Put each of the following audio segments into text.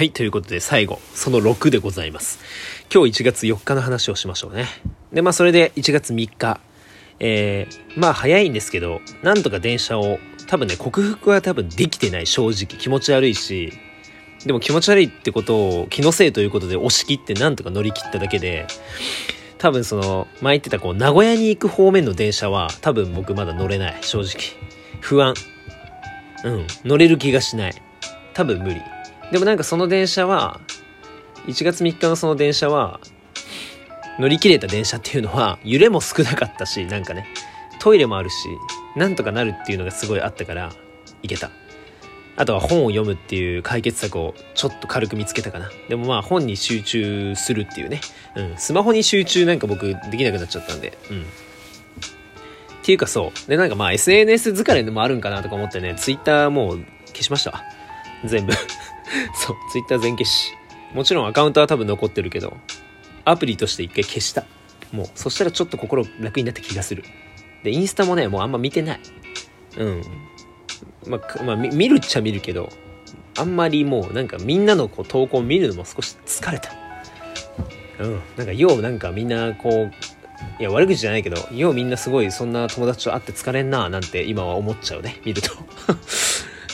はい、ということで最後、その6でございます。今日1月4日の話をしましょうね。で、まあそれで1月3日、えー、まあ早いんですけど、なんとか電車を、多分ね、克服は多分できてない、正直。気持ち悪いし、でも気持ち悪いってことを気のせいということで押し切ってなんとか乗り切っただけで、多分その、前言ってたこう、名古屋に行く方面の電車は、多分僕まだ乗れない、正直。不安。うん、乗れる気がしない。多分無理。でもなんかその電車は、1月3日のその電車は、乗り切れた電車っていうのは、揺れも少なかったし、なんかね、トイレもあるし、なんとかなるっていうのがすごいあったから、行けた。あとは本を読むっていう解決策をちょっと軽く見つけたかな。でもまあ本に集中するっていうね。うん。スマホに集中なんか僕できなくなっちゃったんで。うん。っていうかそう。でなんかまあ SNS 疲れでもあるんかなとか思ってね、Twitter もう消しました。全部。そう。Twitter 全消し。もちろんアカウントは多分残ってるけど、アプリとして一回消した。もう、そしたらちょっと心楽になった気がする。で、インスタもね、もうあんま見てない。うん。まあ、まあ、見るっちゃ見るけど、あんまりもうなんかみんなのこう投稿見るのも少し疲れた。うん。なんかようなんかみんなこう、いや悪口じゃないけど、ようみんなすごいそんな友達と会って疲れんななんて今は思っちゃうね、見ると。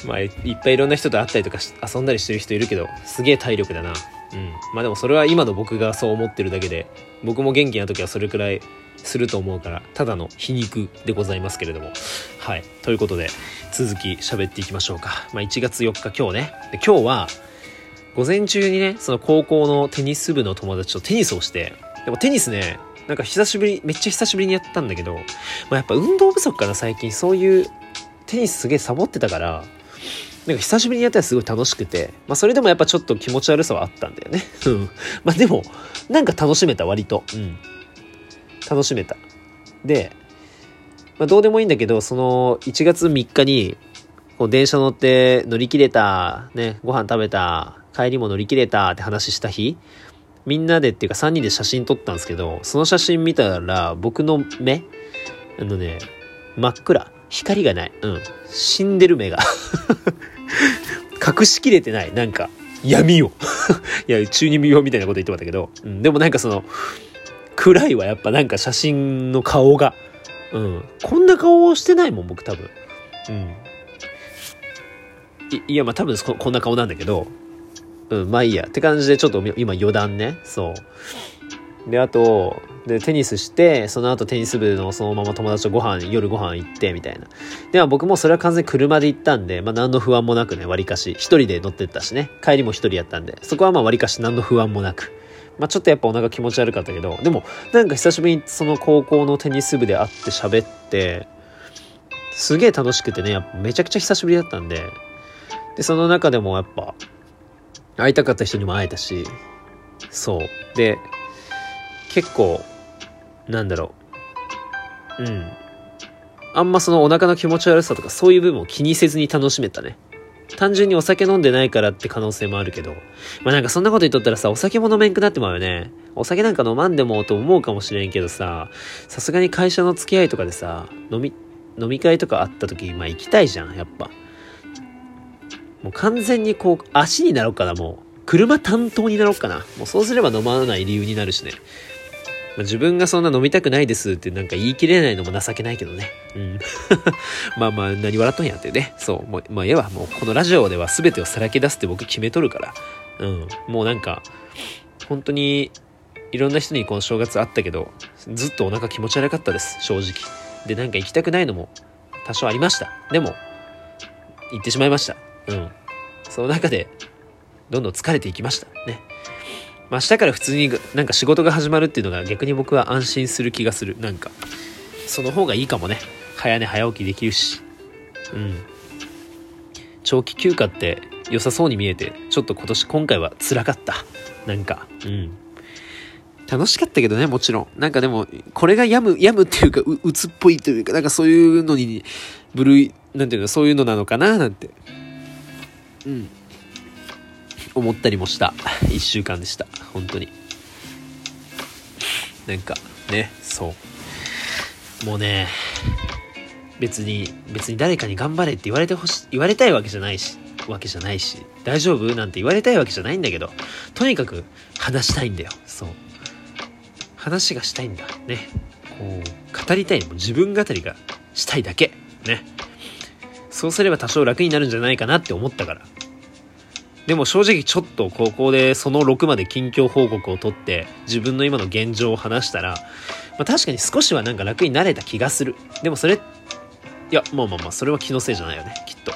まあいっぱいいろんな人と会ったりとか遊んだりしてる人いるけど、すげえ体力だな。うん。まあでもそれは今の僕がそう思ってるだけで、僕も元気な時はそれくらいすると思うから、ただの皮肉でございますけれども。はい。ということで、続き喋っていきましょうか。まあ1月4日今日ね。で今日は、午前中にね、その高校のテニス部の友達とテニスをして、でもテニスね、なんか久しぶり、めっちゃ久しぶりにやったんだけど、まあやっぱ運動不足かな最近。そういう、テニスすげえサボってたから、なんか久しぶりにやったらすごい楽しくて、まあそれでもやっぱちょっと気持ち悪さはあったんだよね。うん。まあでも、なんか楽しめた割と。うん。楽しめた。で、まあどうでもいいんだけど、その1月3日に、こう電車乗って乗り切れた、ね、ご飯食べた、帰りも乗り切れたって話した日、みんなでっていうか3人で写真撮ったんですけど、その写真見たら僕の目、あのね、真っ暗。光がない。うん。死んでる目が。隠しきれてない。なんか、闇を。いや、中二病みたいなこと言ってましたけど、うん、でもなんかその、暗いわ、やっぱなんか写真の顔が。うん。こんな顔をしてないもん、僕多分。うん。いや、まあ多分ここんな顔なんだけど、うん、まあいいや。って感じでちょっと今余談ね。そう。で、あと、で、テニスして、その後テニス部のそのまま友達とご飯、夜ご飯行って、みたいな。で、まあ僕もそれは完全に車で行ったんで、まあ何の不安もなくね、割かし、一人で乗ってったしね、帰りも一人やったんで、そこはまあ割かし何の不安もなく。まあちょっとやっぱお腹気持ち悪かったけど、でも、なんか久しぶりにその高校のテニス部で会って喋って、すげえ楽しくてね、やっぱめちゃくちゃ久しぶりだったんで、で、その中でもやっぱ、会いたかった人にも会えたし、そう。で、結構、なんだろう。うん。あんまそのお腹の気持ち悪さとかそういう部分を気にせずに楽しめたね。単純にお酒飲んでないからって可能性もあるけど。まあなんかそんなこと言っとったらさ、お酒も飲めんくなってまうよね。お酒なんか飲まんでもと思うかもしれんけどさ、さすがに会社の付き合いとかでさ、飲み、飲み会とかあった時、まあ行きたいじゃん、やっぱ。もう完全にこう、足になろうかな、もう。車担当になろうかな。もうそうすれば飲まない理由になるしね。まあ、自分がそんな飲みたくないですってなんか言い切れないのも情けないけどね。うん。まあまあ、何笑っとんやってね。そう。もう、まあ、ええわ。もう、このラジオでは全てをさらけ出すって僕決めとるから。うん。もうなんか、本当に、いろんな人にこの正月あったけど、ずっとお腹気持ち悪かったです。正直。で、なんか行きたくないのも多少ありました。でも、行ってしまいました。うん。その中で、どんどん疲れていきました。ね。明日から普通になんか仕事が始まるっていうのが逆に僕は安心する気がする。なんか、その方がいいかもね。早寝早起きできるし。うん。長期休暇って良さそうに見えて、ちょっと今年今回は辛かった。なんか、うん。楽しかったけどね、もちろん。なんかでも、これが病む、病むっていうか、う、うつっぽいというか、なんかそういうのに、部類、なんていうの、そういうのなのかな、なんて。うん。思ったりもした一週間でした本当になんかねそうもうね別に別に誰かに頑張れって言われてほし言われたいわけじゃないしわけじゃないし、大丈夫なんて言われたいわけじゃないんだけど、とにかく話したいんだよ。そう。話がしたいんだ。ね。こう、語りたい。もう自分語りがしたいだけ。ね。そうすれば多少楽になるんじゃないかなって思ったから。でも正直ちょっとここでその6まで近況報告を取って自分の今の現状を話したら、まあ、確かに少しはなんか楽になれた気がする。でもそれ、いや、まあまあまあ、それは気のせいじゃないよね、きっと。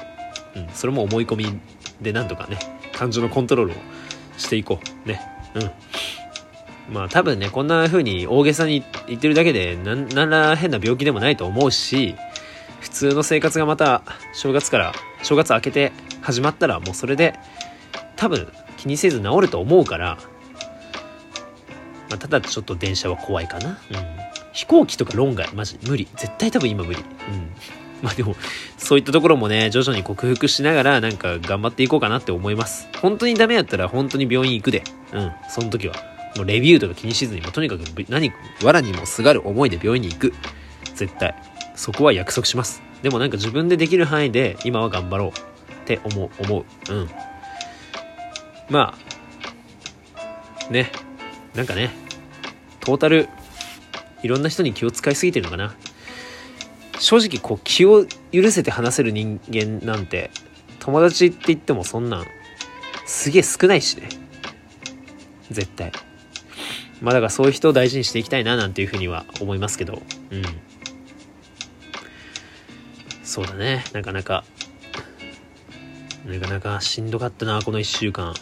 うん、それも思い込みでなんとかね、感情のコントロールをしていこう。ね。うん。まあ多分ね、こんな風に大げさに言ってるだけで、なんなんら変な病気でもないと思うし、普通の生活がまた正月から、正月明けて始まったらもうそれで多分気にせず治ると思うから、まあ、ただちょっと電車は怖いかな。うん。飛行機とか論外、マジ無理。絶対多分今無理。うん。まあでも、そういったところもね、徐々に克服しながら、なんか頑張っていこうかなって思います。本当にダメやったら本当に病院行くで。うん。その時は。もうレビューとか気にしずに、もうとにかく何、藁にもすがる思いで病院に行く。絶対。そこは約束します。でもなんか自分でできる範囲で今は頑張ろうって思う、思う。うん。まあ、ね、なんかね、トータル、いろんな人に気を使いすぎてるのかな。正直、こう、気を許せて話せる人間なんて、友達って言ってもそんなん、すげえ少ないしね。絶対。まあだからそういう人を大事にしていきたいななんていうふうには思いますけど、うん。そうだね、なかなか、なかなかしんどかったな、この1週間。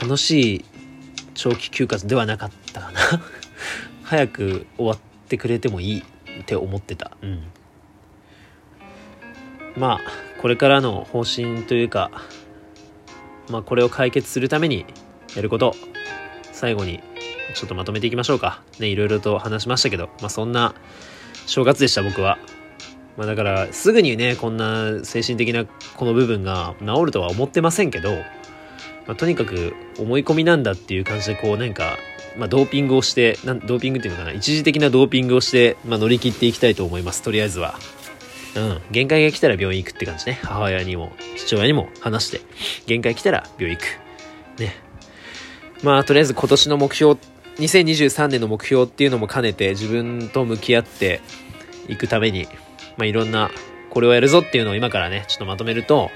楽しい長期休暇ではなかったかな。早く終わってくれてもいいって思ってた。うん。まあこれからの方針というかまあこれを解決するためにやること最後にちょっとまとめていきましょうか。ねいろいろと話しましたけどまあそんな正月でした僕は。まあだからすぐにねこんな精神的なこの部分が治るとは思ってませんけどまあ、とにかく思い込みなんだっていう感じでこうなんか、まあ、ドーピングをしてなドーピングっていうのかな。一時的なドーピングをして、まあ、乗り切っていきたいと思います。とりあえずは。うん。限界が来たら病院行くって感じね。母親にも父親にも話して。限界来たら病院行く。ね。まあとりあえず今年の目標2023年の目標っていうのも兼ねて自分と向き合っていくために、まあ、いろんなこれをやるぞっていうのを今からねちょっとまとめると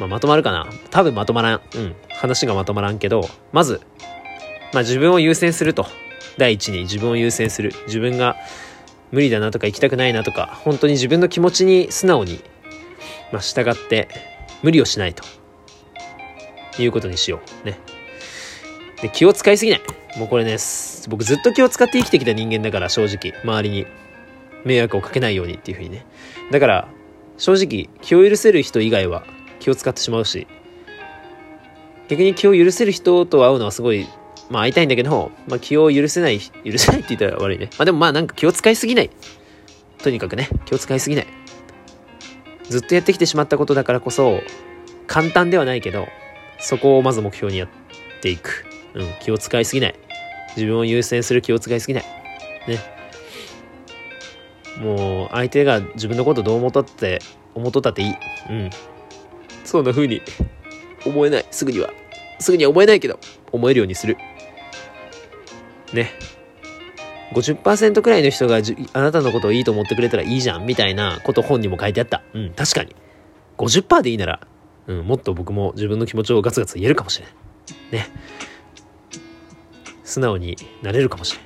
まあ、まとまるかな多分まとまらん。うん。話がまとまらんけど、まず、まあ、自分を優先すると。第一に自分を優先する。自分が無理だなとか行きたくないなとか、本当に自分の気持ちに素直に、まあ、従って無理をしないと。いうことにしよう。ね。で、気を使いすぎない。もうこれね、僕ずっと気を使って生きてきた人間だから、正直。周りに迷惑をかけないようにっていうふうにね。だから、正直、気を許せる人以外は気を使ってしまうし、逆に気を許せる人と会うのはすごい、まあ会いたいんだけど、まあ気を許せない、許せないって言ったら悪いね。まあでもまあなんか気を使いすぎない。とにかくね、気を使いすぎない。ずっとやってきてしまったことだからこそ、簡単ではないけど、そこをまず目標にやっていく。うん、気を使いすぎない。自分を優先する気を使いすぎない。ね。もう、相手が自分のことどう思っとって、思っとったっていい。うん。そんな風に思えない。すぐには。すぐには思えないけど、思えるようにする。ね。50%くらいの人があなたのことをいいと思ってくれたらいいじゃん、みたいなこと本にも書いてあった。うん、確かに。50%でいいなら、うん、もっと僕も自分の気持ちをガツガツ言えるかもしれない。ね。素直になれるかもしれ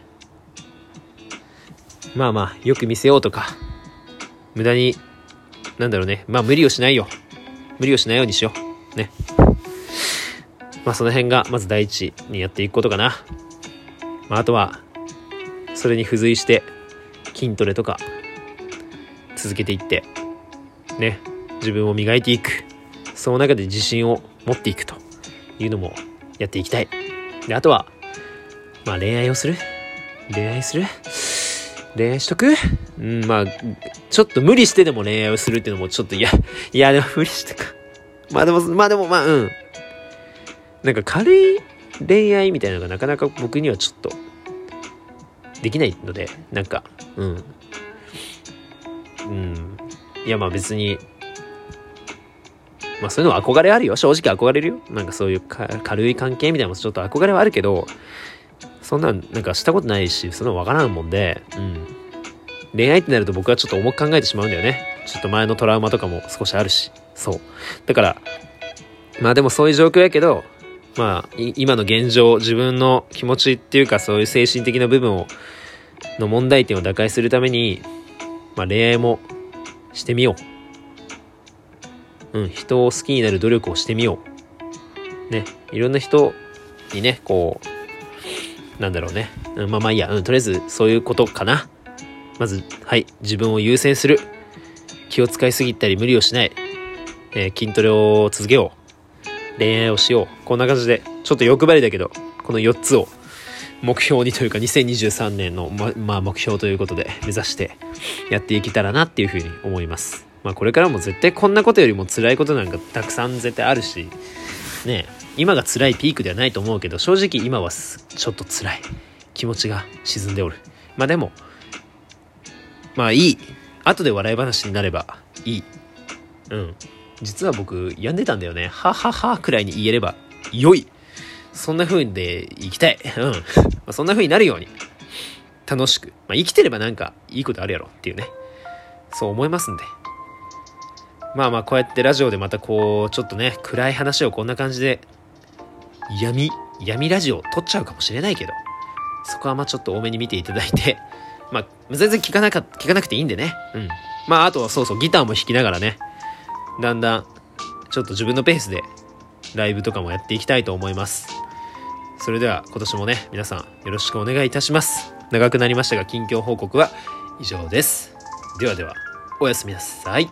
ん。まあまあ、よく見せようとか、無駄に、なんだろうね。まあ無理をしないよ。無理をしないようにしよう。ね。まあその辺がまず第一にやっていくことかな。まああとは、それに付随して筋トレとか続けていって、ね、自分を磨いていく。その中で自信を持っていくというのもやっていきたい。で、あとは、まあ恋愛をする恋愛する恋愛しとくうん、まあ、ちょっと無理してでも恋愛をするっていうのもちょっと嫌、いや、でも無理してか。まあでも、まあでも、まあ、うん。なんか軽い恋愛みたいなのがなかなか僕にはちょっと、できないので、なんか、うん。うん。いや、まあ別に、まあそういうのは憧れあるよ。正直憧れるよ。なんかそういう軽い関係みたいなのもちょっと憧れはあるけど、そんなんなんかしたことないし、そんなのわからんもんで、うん。恋愛ってなると僕はちょっと重く考えてしまうんだよね。ちょっと前のトラウマとかも少しあるし。そう。だから、まあでもそういう状況やけど、まあ、今の現状、自分の気持ちっていうかそういう精神的な部分を、の問題点を打開するために、まあ恋愛もしてみよう。うん、人を好きになる努力をしてみよう。ね、いろんな人にね、こう、なんだろうね。うん、まあまあいいや、うん、とりあえずそういうことかな。まず、はい、自分を優先する。気を使いすぎたり無理をしない。えー、筋トレを続けよう。恋愛をしよう。こんな感じで、ちょっと欲張りだけど、この4つを目標にというか2023年の、ま、まあ目標ということで目指してやっていけたらなっていうふうに思います。まあこれからも絶対こんなことよりも辛いことなんかたくさん絶対あるし、ね今が辛いピークではないと思うけど、正直今はちょっと辛い。気持ちが沈んでおる。まあでも、まあいい。後で笑い話になればいい。うん。実は僕病んでたんだよね。はははくらいに言えれば良い。そんな風で生きたい。うん。まあ、そんな風になるように。楽しく。まあ、生きてればなんかいいことあるやろっていうね。そう思いますんで。まあまあこうやってラジオでまたこう、ちょっとね、暗い話をこんな感じで、闇、闇ラジオ撮っちゃうかもしれないけど、そこはまあちょっと多めに見ていただいて、まあ全然聞かなか、聞かなくていいんでね。うん。まああとはそうそうギターも弾きながらね、だんだんちょっと自分のペースでライブとかもやっていきたいと思います。それでは今年もね、皆さんよろしくお願いいたします。長くなりましたが近況報告は以上です。ではでは、おやすみなさい。